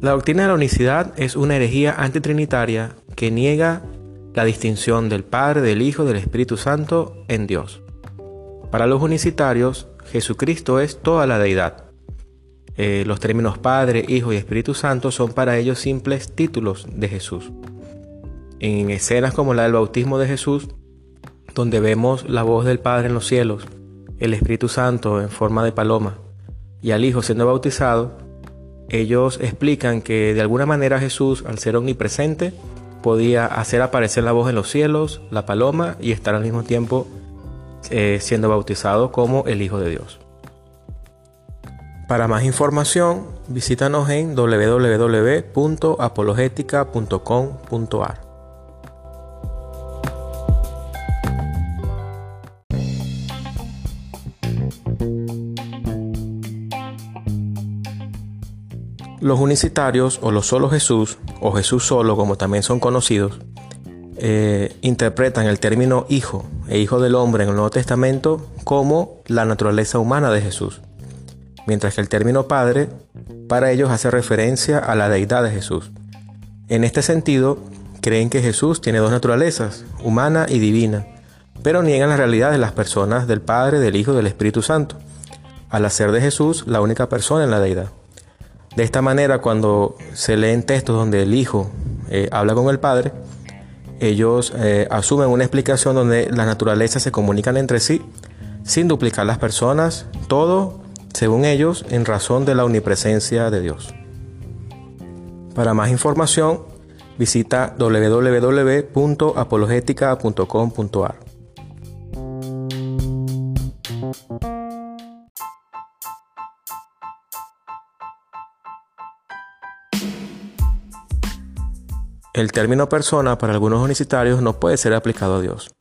La doctrina de la unicidad es una herejía antitrinitaria que niega la distinción del Padre, del Hijo, del Espíritu Santo en Dios. Para los unicitarios, Jesucristo es toda la deidad. Eh, los términos Padre, Hijo y Espíritu Santo son para ellos simples títulos de Jesús. En escenas como la del bautismo de Jesús, donde vemos la voz del Padre en los cielos, el Espíritu Santo en forma de paloma y al Hijo siendo bautizado, ellos explican que de alguna manera Jesús, al ser omnipresente, podía hacer aparecer la voz en los cielos, la paloma y estar al mismo tiempo eh, siendo bautizado como el Hijo de Dios. Para más información, visítanos en www.apologetica.com.ar. Los unicitarios o los solo Jesús, o Jesús solo como también son conocidos, eh, interpretan el término hijo e hijo del hombre en el Nuevo Testamento como la naturaleza humana de Jesús, mientras que el término padre para ellos hace referencia a la deidad de Jesús. En este sentido, creen que Jesús tiene dos naturalezas, humana y divina, pero niegan la realidad de las personas del Padre, del Hijo y del Espíritu Santo, al hacer de Jesús la única persona en la deidad. De esta manera, cuando se leen textos donde el Hijo eh, habla con el Padre, ellos eh, asumen una explicación donde las naturalezas se comunican entre sí sin duplicar las personas, todo, según ellos, en razón de la omnipresencia de Dios. Para más información, visita www.apologetica.com.ar. El término persona para algunos unicitarios no puede ser aplicado a Dios.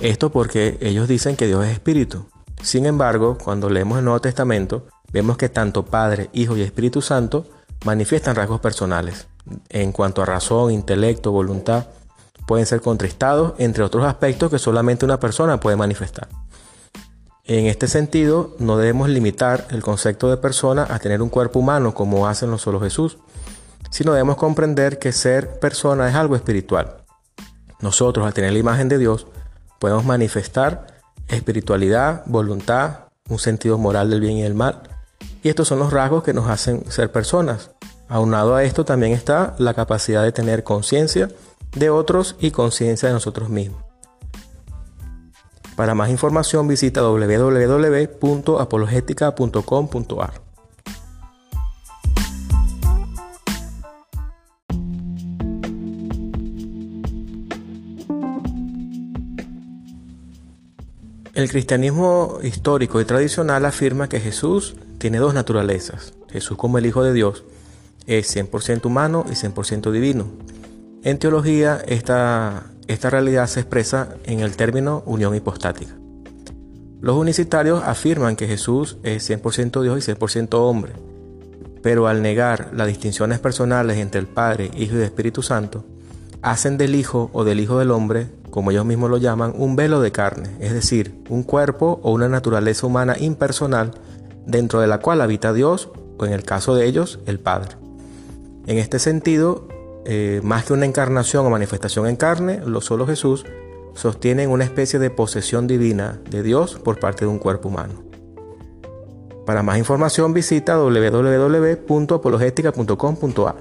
Esto porque ellos dicen que Dios es espíritu. Sin embargo, cuando leemos el Nuevo Testamento, vemos que tanto Padre, Hijo y Espíritu Santo manifiestan rasgos personales. En cuanto a razón, intelecto, voluntad, pueden ser contristados, entre otros aspectos que solamente una persona puede manifestar. En este sentido, no debemos limitar el concepto de persona a tener un cuerpo humano como hacen los solo Jesús, sino debemos comprender que ser persona es algo espiritual. Nosotros, al tener la imagen de Dios, podemos manifestar espiritualidad, voluntad, un sentido moral del bien y del mal. Y estos son los rasgos que nos hacen ser personas. Aunado a esto también está la capacidad de tener conciencia de otros y conciencia de nosotros mismos. Para más información visita www.apologetica.com.ar. El cristianismo histórico y tradicional afirma que Jesús tiene dos naturalezas. Jesús como el Hijo de Dios es 100% humano y 100% divino. En teología esta, esta realidad se expresa en el término unión hipostática. Los unicitarios afirman que Jesús es 100% Dios y 100% hombre, pero al negar las distinciones personales entre el Padre, Hijo y Espíritu Santo, hacen del Hijo o del Hijo del Hombre como ellos mismos lo llaman, un velo de carne, es decir, un cuerpo o una naturaleza humana impersonal dentro de la cual habita Dios o en el caso de ellos, el Padre. En este sentido, eh, más que una encarnación o manifestación en carne, lo solo Jesús sostienen una especie de posesión divina de Dios por parte de un cuerpo humano. Para más información visita www.apologetica.com.ar.